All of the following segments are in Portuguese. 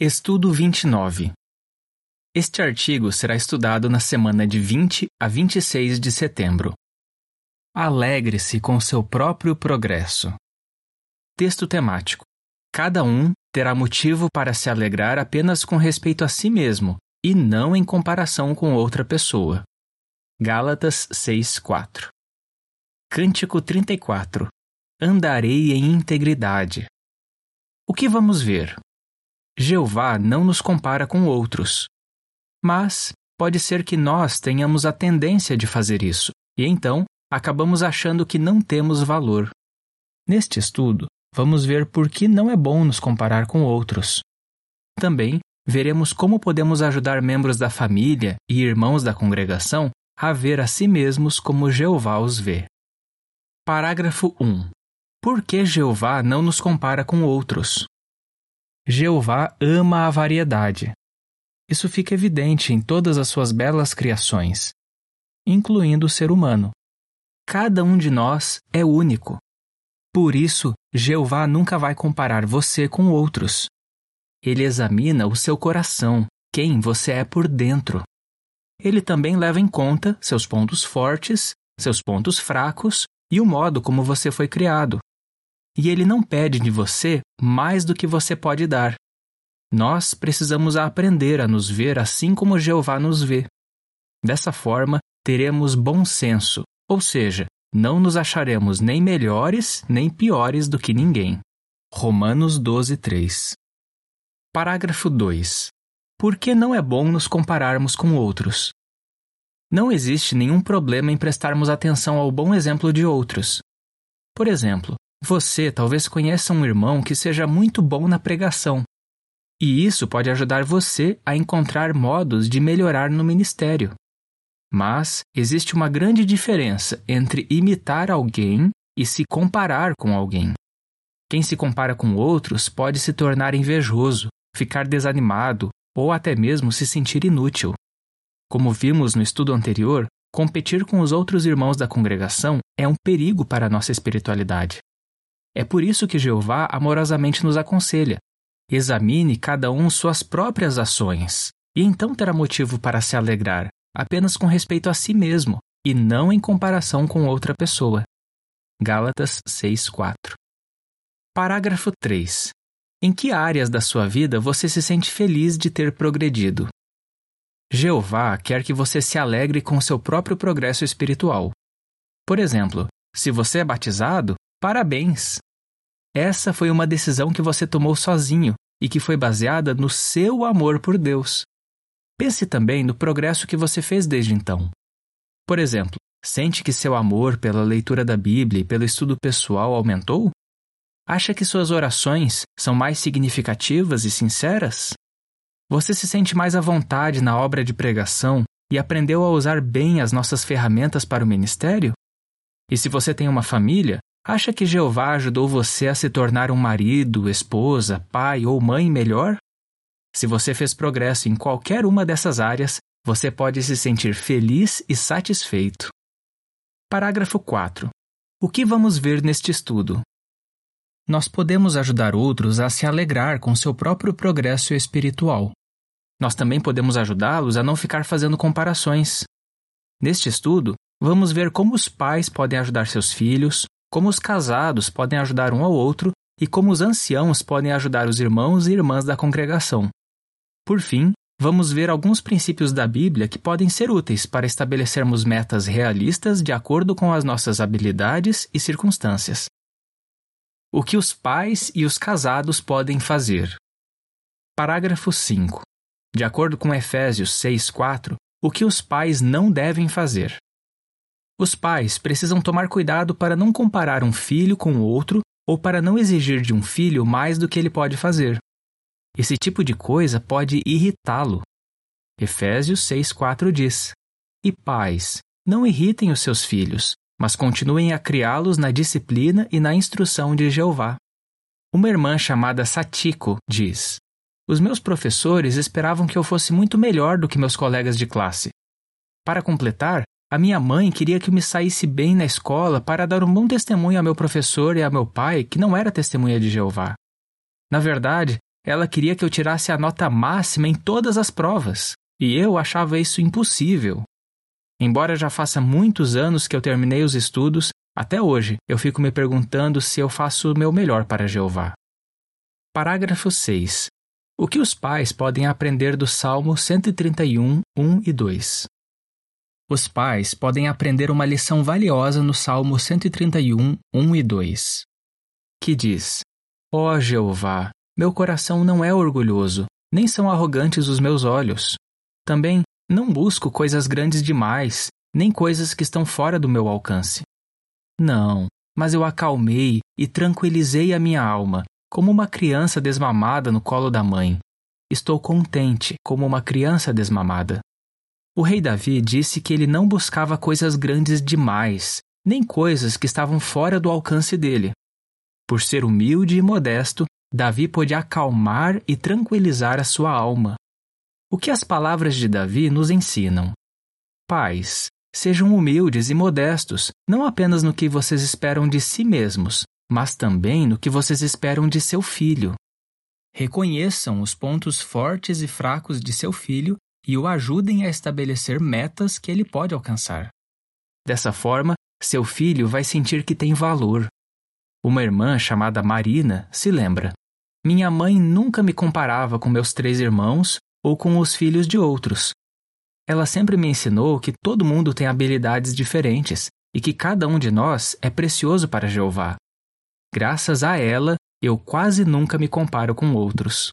Estudo 29. Este artigo será estudado na semana de 20 a 26 de setembro. Alegre-se com seu próprio progresso. Texto temático. Cada um terá motivo para se alegrar apenas com respeito a si mesmo e não em comparação com outra pessoa. Gálatas 6:4. Cântico 34. Andarei em integridade. O que vamos ver? Jeová não nos compara com outros. Mas pode ser que nós tenhamos a tendência de fazer isso, e então acabamos achando que não temos valor. Neste estudo, vamos ver por que não é bom nos comparar com outros. Também veremos como podemos ajudar membros da família e irmãos da congregação a ver a si mesmos como Jeová os vê. Parágrafo 1. Por que Jeová não nos compara com outros? Jeová ama a variedade. Isso fica evidente em todas as suas belas criações, incluindo o ser humano. Cada um de nós é único. Por isso, Jeová nunca vai comparar você com outros. Ele examina o seu coração, quem você é por dentro. Ele também leva em conta seus pontos fortes, seus pontos fracos e o modo como você foi criado e ele não pede de você mais do que você pode dar. Nós precisamos aprender a nos ver assim como Jeová nos vê. Dessa forma, teremos bom senso, ou seja, não nos acharemos nem melhores nem piores do que ninguém. Romanos 12, 3. Parágrafo 2. Por que não é bom nos compararmos com outros? Não existe nenhum problema em prestarmos atenção ao bom exemplo de outros. Por exemplo, você talvez conheça um irmão que seja muito bom na pregação, e isso pode ajudar você a encontrar modos de melhorar no ministério. Mas existe uma grande diferença entre imitar alguém e se comparar com alguém. Quem se compara com outros pode se tornar invejoso, ficar desanimado ou até mesmo se sentir inútil. Como vimos no estudo anterior, competir com os outros irmãos da congregação é um perigo para a nossa espiritualidade. É por isso que Jeová amorosamente nos aconselha: examine cada um suas próprias ações, e então terá motivo para se alegrar, apenas com respeito a si mesmo, e não em comparação com outra pessoa. Gálatas 6:4. Parágrafo 3. Em que áreas da sua vida você se sente feliz de ter progredido? Jeová quer que você se alegre com seu próprio progresso espiritual. Por exemplo, se você é batizado, parabéns! Essa foi uma decisão que você tomou sozinho e que foi baseada no seu amor por Deus. Pense também no progresso que você fez desde então. Por exemplo, sente que seu amor pela leitura da Bíblia e pelo estudo pessoal aumentou? Acha que suas orações são mais significativas e sinceras? Você se sente mais à vontade na obra de pregação e aprendeu a usar bem as nossas ferramentas para o ministério? E se você tem uma família, Acha que Jeová ajudou você a se tornar um marido, esposa, pai ou mãe melhor? Se você fez progresso em qualquer uma dessas áreas, você pode se sentir feliz e satisfeito. Parágrafo 4. O que vamos ver neste estudo? Nós podemos ajudar outros a se alegrar com seu próprio progresso espiritual. Nós também podemos ajudá-los a não ficar fazendo comparações. Neste estudo, vamos ver como os pais podem ajudar seus filhos, como os casados podem ajudar um ao outro e como os anciãos podem ajudar os irmãos e irmãs da congregação. Por fim, vamos ver alguns princípios da Bíblia que podem ser úteis para estabelecermos metas realistas de acordo com as nossas habilidades e circunstâncias. O que os pais e os casados podem fazer. Parágrafo 5. De acordo com Efésios 6:4, o que os pais não devem fazer. Os pais precisam tomar cuidado para não comparar um filho com outro ou para não exigir de um filho mais do que ele pode fazer. Esse tipo de coisa pode irritá-lo. Efésios 6,4 diz: E pais, não irritem os seus filhos, mas continuem a criá-los na disciplina e na instrução de Jeová. Uma irmã chamada Satiko diz: Os meus professores esperavam que eu fosse muito melhor do que meus colegas de classe. Para completar, a minha mãe queria que eu me saísse bem na escola para dar um bom testemunho ao meu professor e ao meu pai, que não era testemunha de Jeová. Na verdade, ela queria que eu tirasse a nota máxima em todas as provas, e eu achava isso impossível. Embora já faça muitos anos que eu terminei os estudos, até hoje eu fico me perguntando se eu faço o meu melhor para Jeová. Parágrafo 6. O que os pais podem aprender do Salmo 131, 1 e 2? Os pais podem aprender uma lição valiosa no Salmo 131, 1 e 2, que diz: Ó oh Jeová, meu coração não é orgulhoso, nem são arrogantes os meus olhos. Também não busco coisas grandes demais, nem coisas que estão fora do meu alcance. Não, mas eu acalmei e tranquilizei a minha alma, como uma criança desmamada no colo da mãe. Estou contente, como uma criança desmamada. O rei Davi disse que ele não buscava coisas grandes demais, nem coisas que estavam fora do alcance dele. Por ser humilde e modesto, Davi pôde acalmar e tranquilizar a sua alma. O que as palavras de Davi nos ensinam? Pais, sejam humildes e modestos, não apenas no que vocês esperam de si mesmos, mas também no que vocês esperam de seu filho. Reconheçam os pontos fortes e fracos de seu filho e o ajudem a estabelecer metas que ele pode alcançar. Dessa forma, seu filho vai sentir que tem valor. Uma irmã chamada Marina se lembra: minha mãe nunca me comparava com meus três irmãos ou com os filhos de outros. Ela sempre me ensinou que todo mundo tem habilidades diferentes e que cada um de nós é precioso para Jeová. Graças a ela, eu quase nunca me comparo com outros.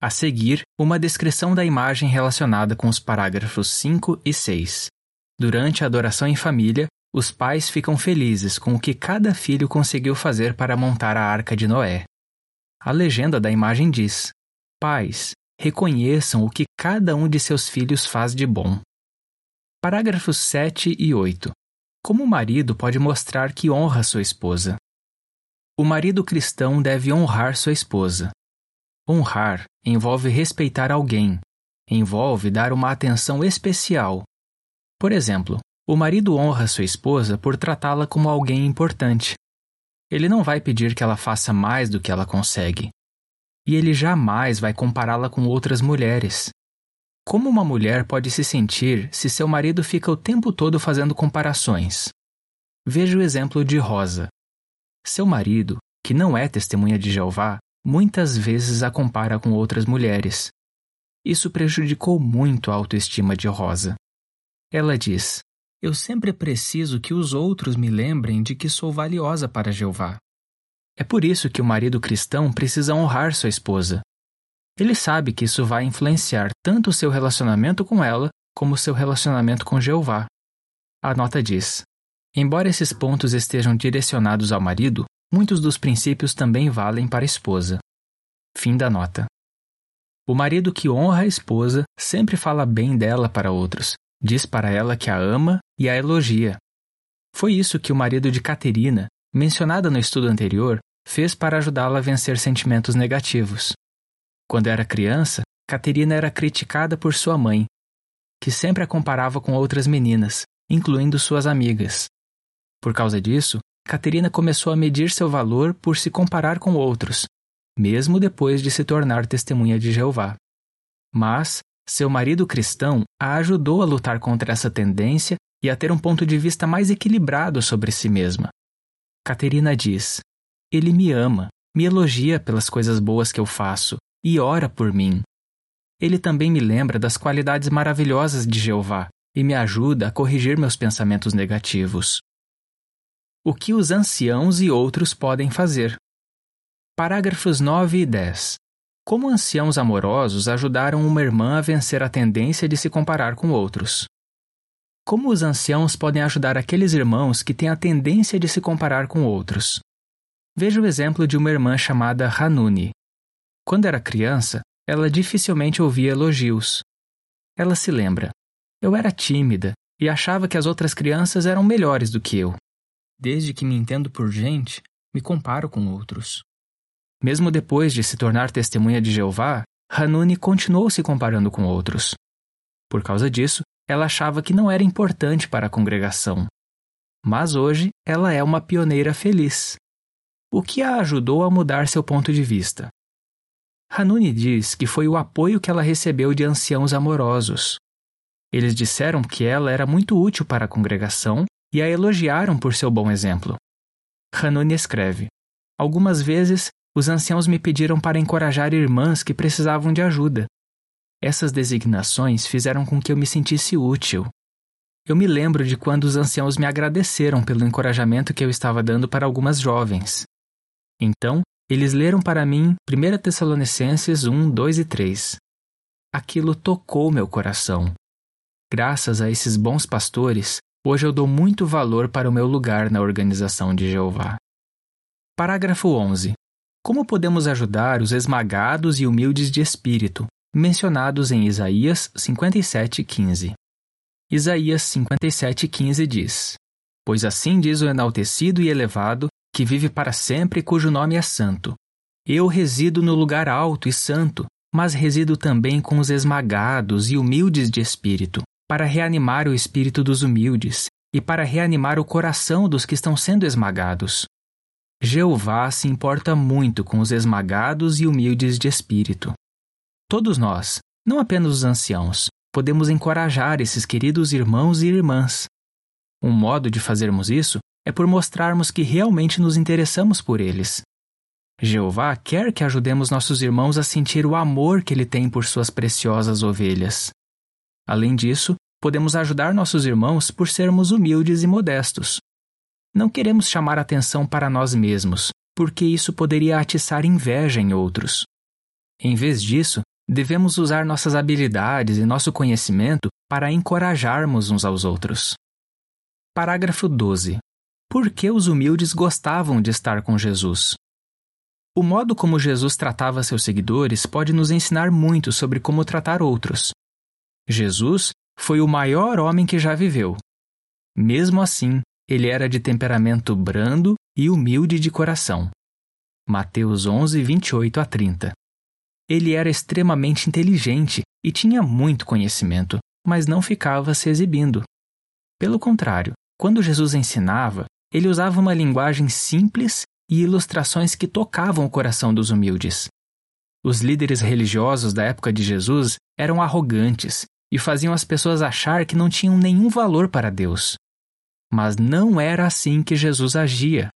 A seguir, uma descrição da imagem relacionada com os parágrafos 5 e 6. Durante a adoração em família, os pais ficam felizes com o que cada filho conseguiu fazer para montar a arca de Noé. A legenda da imagem diz: Pais, reconheçam o que cada um de seus filhos faz de bom. Parágrafos 7 e 8. Como o marido pode mostrar que honra sua esposa? O marido cristão deve honrar sua esposa. Honrar envolve respeitar alguém, envolve dar uma atenção especial. Por exemplo, o marido honra sua esposa por tratá-la como alguém importante, ele não vai pedir que ela faça mais do que ela consegue. E ele jamais vai compará-la com outras mulheres. Como uma mulher pode se sentir se seu marido fica o tempo todo fazendo comparações? Veja o exemplo de Rosa. Seu marido, que não é testemunha de Jeová, muitas vezes a compara com outras mulheres. Isso prejudicou muito a autoestima de Rosa. Ela diz: eu sempre preciso que os outros me lembrem de que sou valiosa para Jeová. É por isso que o marido cristão precisa honrar sua esposa. Ele sabe que isso vai influenciar tanto o seu relacionamento com ela como o seu relacionamento com Jeová. A nota diz: Embora esses pontos estejam direcionados ao marido, muitos dos princípios também valem para a esposa. Fim da nota. O marido que honra a esposa sempre fala bem dela para outros, Diz para ela que a ama e a elogia. Foi isso que o marido de Caterina, mencionada no estudo anterior, fez para ajudá-la a vencer sentimentos negativos. Quando era criança, Caterina era criticada por sua mãe, que sempre a comparava com outras meninas, incluindo suas amigas. Por causa disso, Caterina começou a medir seu valor por se comparar com outros, mesmo depois de se tornar testemunha de Jeová. Mas, seu marido cristão a ajudou a lutar contra essa tendência e a ter um ponto de vista mais equilibrado sobre si mesma. Caterina diz: Ele me ama, me elogia pelas coisas boas que eu faço e ora por mim. Ele também me lembra das qualidades maravilhosas de Jeová e me ajuda a corrigir meus pensamentos negativos. O que os anciãos e outros podem fazer? Parágrafos 9 e 10. Como anciãos amorosos ajudaram uma irmã a vencer a tendência de se comparar com outros? Como os anciãos podem ajudar aqueles irmãos que têm a tendência de se comparar com outros? Veja o exemplo de uma irmã chamada Hanuni. Quando era criança, ela dificilmente ouvia elogios. Ela se lembra: Eu era tímida e achava que as outras crianças eram melhores do que eu. Desde que me entendo por gente, me comparo com outros. Mesmo depois de se tornar testemunha de Jeová, Hanuni continuou se comparando com outros. Por causa disso, ela achava que não era importante para a congregação. Mas hoje ela é uma pioneira feliz. O que a ajudou a mudar seu ponto de vista? Hanuni diz que foi o apoio que ela recebeu de anciãos amorosos. Eles disseram que ela era muito útil para a congregação e a elogiaram por seu bom exemplo. Hanuni escreve: Algumas vezes os anciãos me pediram para encorajar irmãs que precisavam de ajuda. Essas designações fizeram com que eu me sentisse útil. Eu me lembro de quando os anciãos me agradeceram pelo encorajamento que eu estava dando para algumas jovens. Então, eles leram para mim 1 Tessalonicenses 1, 2 e 3. Aquilo tocou meu coração. Graças a esses bons pastores, hoje eu dou muito valor para o meu lugar na organização de Jeová. Parágrafo 11. Como podemos ajudar os esmagados e humildes de espírito, mencionados em Isaías 57:15? Isaías 57:15 diz: Pois assim diz o enaltecido e elevado, que vive para sempre, cujo nome é santo. Eu resido no lugar alto e santo, mas resido também com os esmagados e humildes de espírito, para reanimar o espírito dos humildes e para reanimar o coração dos que estão sendo esmagados. Jeová se importa muito com os esmagados e humildes de espírito. Todos nós, não apenas os anciãos, podemos encorajar esses queridos irmãos e irmãs. Um modo de fazermos isso é por mostrarmos que realmente nos interessamos por eles. Jeová quer que ajudemos nossos irmãos a sentir o amor que ele tem por suas preciosas ovelhas. Além disso, podemos ajudar nossos irmãos por sermos humildes e modestos. Não queremos chamar atenção para nós mesmos, porque isso poderia atiçar inveja em outros. Em vez disso, devemos usar nossas habilidades e nosso conhecimento para encorajarmos uns aos outros. Parágrafo 12. Por que os humildes gostavam de estar com Jesus? O modo como Jesus tratava seus seguidores pode nos ensinar muito sobre como tratar outros. Jesus foi o maior homem que já viveu. Mesmo assim, ele era de temperamento brando e humilde de coração. Mateus 11, 28 a 30. Ele era extremamente inteligente e tinha muito conhecimento, mas não ficava se exibindo. Pelo contrário, quando Jesus ensinava, ele usava uma linguagem simples e ilustrações que tocavam o coração dos humildes. Os líderes religiosos da época de Jesus eram arrogantes e faziam as pessoas achar que não tinham nenhum valor para Deus. Mas não era assim que Jesus agia.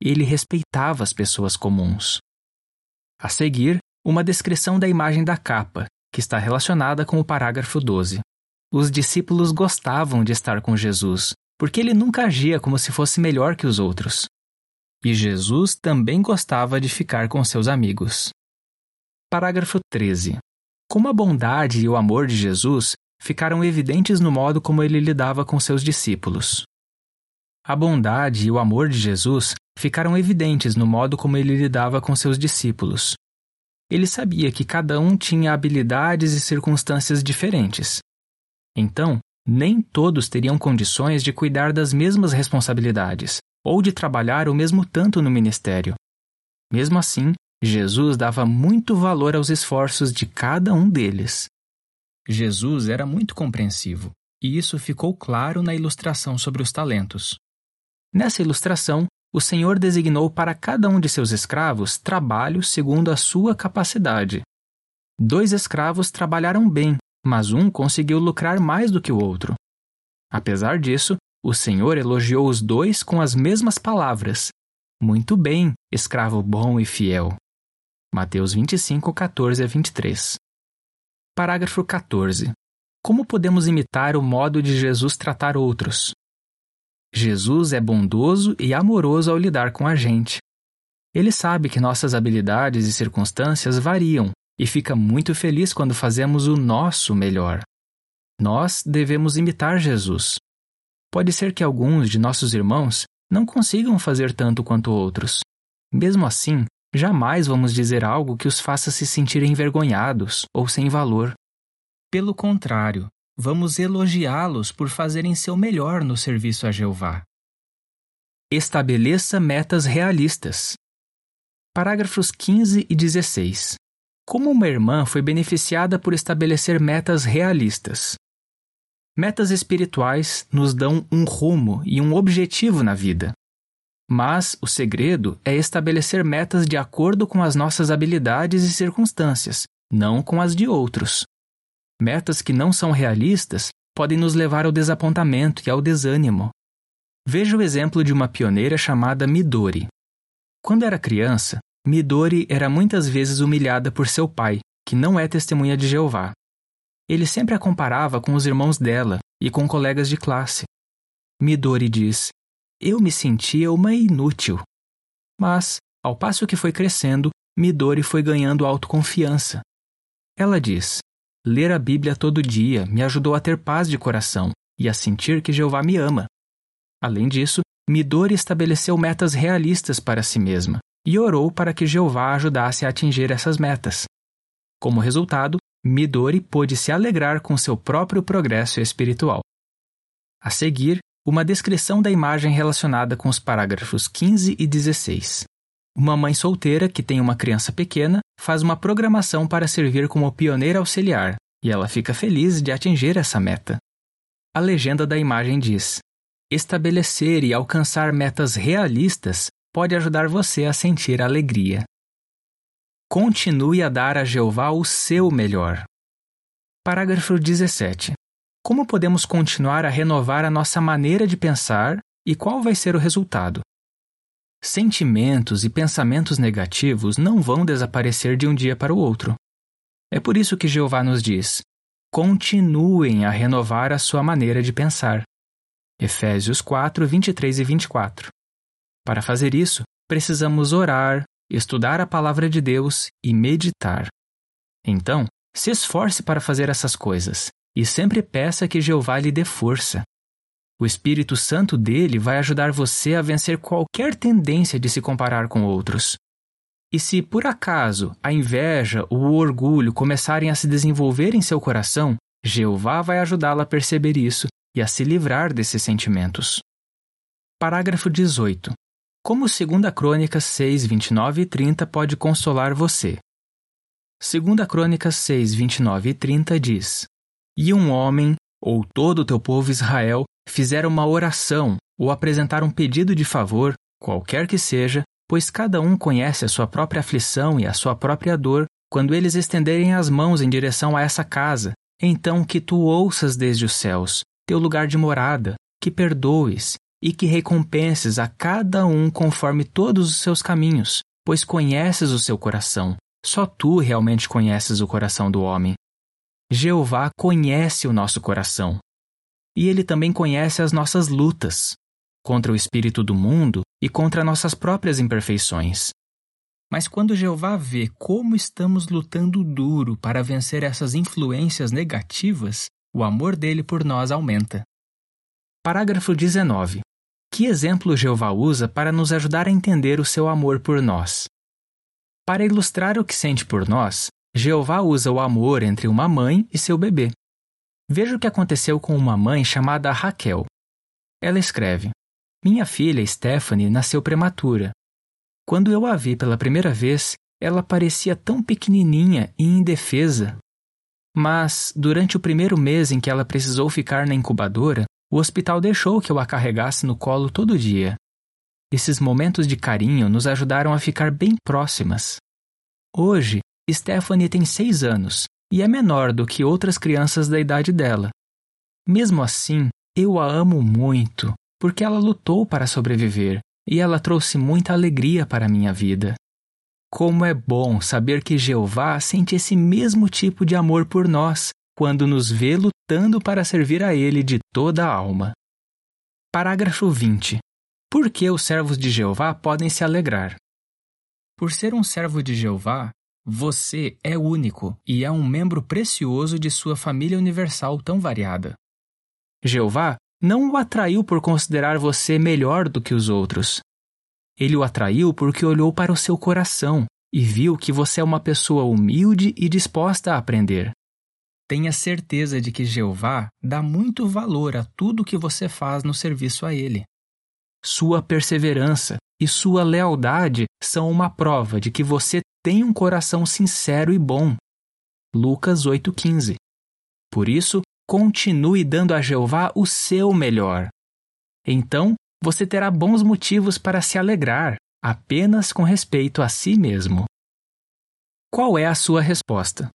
Ele respeitava as pessoas comuns. A seguir, uma descrição da imagem da capa, que está relacionada com o parágrafo 12. Os discípulos gostavam de estar com Jesus, porque ele nunca agia como se fosse melhor que os outros. E Jesus também gostava de ficar com seus amigos. Parágrafo 13. Como a bondade e o amor de Jesus ficaram evidentes no modo como ele lidava com seus discípulos. A bondade e o amor de Jesus ficaram evidentes no modo como ele lidava com seus discípulos. Ele sabia que cada um tinha habilidades e circunstâncias diferentes. Então, nem todos teriam condições de cuidar das mesmas responsabilidades ou de trabalhar o mesmo tanto no ministério. Mesmo assim, Jesus dava muito valor aos esforços de cada um deles. Jesus era muito compreensivo, e isso ficou claro na ilustração sobre os talentos. Nessa ilustração, o Senhor designou para cada um de seus escravos trabalho segundo a sua capacidade. Dois escravos trabalharam bem mas um conseguiu lucrar mais do que o outro. Apesar disso, o Senhor elogiou os dois com as mesmas palavras. Muito bem, escravo bom e fiel. Mateus 25, 14 a 23. Parágrafo 14. Como podemos imitar o modo de Jesus tratar outros? Jesus é bondoso e amoroso ao lidar com a gente. Ele sabe que nossas habilidades e circunstâncias variam e fica muito feliz quando fazemos o nosso melhor. Nós devemos imitar Jesus. Pode ser que alguns de nossos irmãos não consigam fazer tanto quanto outros. Mesmo assim, jamais vamos dizer algo que os faça se sentir envergonhados ou sem valor. Pelo contrário, vamos elogiá-los por fazerem seu melhor no serviço a Jeová. Estabeleça metas realistas. Parágrafos 15 e 16. Como uma irmã foi beneficiada por estabelecer metas realistas. Metas espirituais nos dão um rumo e um objetivo na vida. Mas o segredo é estabelecer metas de acordo com as nossas habilidades e circunstâncias, não com as de outros. Metas que não são realistas podem nos levar ao desapontamento e ao desânimo. Veja o exemplo de uma pioneira chamada Midori. Quando era criança, Midori era muitas vezes humilhada por seu pai, que não é testemunha de Jeová. Ele sempre a comparava com os irmãos dela e com colegas de classe. Midori diz: Eu me sentia uma inútil. Mas, ao passo que foi crescendo, Midori foi ganhando autoconfiança. Ela diz: Ler a Bíblia todo dia me ajudou a ter paz de coração e a sentir que Jeová me ama. Além disso, Midori estabeleceu metas realistas para si mesma e orou para que Jeová ajudasse a atingir essas metas. Como resultado, Midori pôde se alegrar com seu próprio progresso espiritual. A seguir, uma descrição da imagem relacionada com os parágrafos 15 e 16. Uma mãe solteira que tem uma criança pequena faz uma programação para servir como pioneira auxiliar e ela fica feliz de atingir essa meta. A legenda da imagem diz: Estabelecer e alcançar metas realistas pode ajudar você a sentir alegria. Continue a dar a Jeová o seu melhor. Parágrafo 17. Como podemos continuar a renovar a nossa maneira de pensar e qual vai ser o resultado? Sentimentos e pensamentos negativos não vão desaparecer de um dia para o outro. É por isso que Jeová nos diz: continuem a renovar a sua maneira de pensar. Efésios 4, 23 e 24. Para fazer isso, precisamos orar, estudar a palavra de Deus e meditar. Então, se esforce para fazer essas coisas e sempre peça que Jeová lhe dê força. O Espírito Santo dele vai ajudar você a vencer qualquer tendência de se comparar com outros. E se por acaso a inveja ou o orgulho começarem a se desenvolver em seu coração, Jeová vai ajudá-la a perceber isso e a se livrar desses sentimentos. Parágrafo 18. Como 2 Crônicas 6, 29 e 30 pode consolar você? 2 Crônicas 6, 29 e 30 diz: E um homem, ou todo o teu povo Israel, fizeram uma oração ou apresentaram um pedido de favor, qualquer que seja, pois cada um conhece a sua própria aflição e a sua própria dor, quando eles estenderem as mãos em direção a essa casa, então que tu ouças desde os céus, teu lugar de morada, que perdoes e que recompenses a cada um conforme todos os seus caminhos, pois conheces o seu coração. Só tu realmente conheces o coração do homem. Jeová conhece o nosso coração. E ele também conhece as nossas lutas contra o espírito do mundo e contra nossas próprias imperfeições. Mas quando Jeová vê como estamos lutando duro para vencer essas influências negativas, o amor dele por nós aumenta. Parágrafo 19. Que exemplo Jeová usa para nos ajudar a entender o seu amor por nós? Para ilustrar o que sente por nós, Jeová usa o amor entre uma mãe e seu bebê. Veja o que aconteceu com uma mãe chamada Raquel. Ela escreve: Minha filha Stephanie nasceu prematura. Quando eu a vi pela primeira vez, ela parecia tão pequenininha e indefesa mas, durante o primeiro mês em que ela precisou ficar na incubadora, o hospital deixou que eu a carregasse no colo todo dia. Esses momentos de carinho nos ajudaram a ficar bem próximas. Hoje, Stephanie tem seis anos e é menor do que outras crianças da idade dela. Mesmo assim, eu a amo muito, porque ela lutou para sobreviver e ela trouxe muita alegria para a minha vida. Como é bom saber que Jeová sente esse mesmo tipo de amor por nós quando nos vê lutando para servir a Ele de toda a alma. Parágrafo 20. Por que os servos de Jeová podem se alegrar? Por ser um servo de Jeová, você é único e é um membro precioso de sua família universal tão variada. Jeová não o atraiu por considerar você melhor do que os outros, ele o atraiu porque olhou para o seu coração e viu que você é uma pessoa humilde e disposta a aprender. Tenha certeza de que Jeová dá muito valor a tudo que você faz no serviço a Ele. Sua perseverança e sua lealdade são uma prova de que você tem um coração sincero e bom. Lucas 8,15 Por isso, continue dando a Jeová o seu melhor. Então, você terá bons motivos para se alegrar, apenas com respeito a si mesmo. Qual é a sua resposta?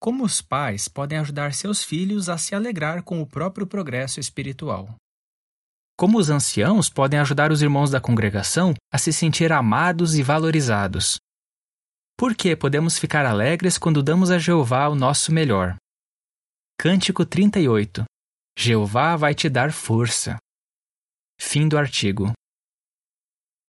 Como os pais podem ajudar seus filhos a se alegrar com o próprio progresso espiritual? Como os anciãos podem ajudar os irmãos da congregação a se sentir amados e valorizados? Por que podemos ficar alegres quando damos a Jeová o nosso melhor? Cântico 38 Jeová vai te dar força. Fim do artigo.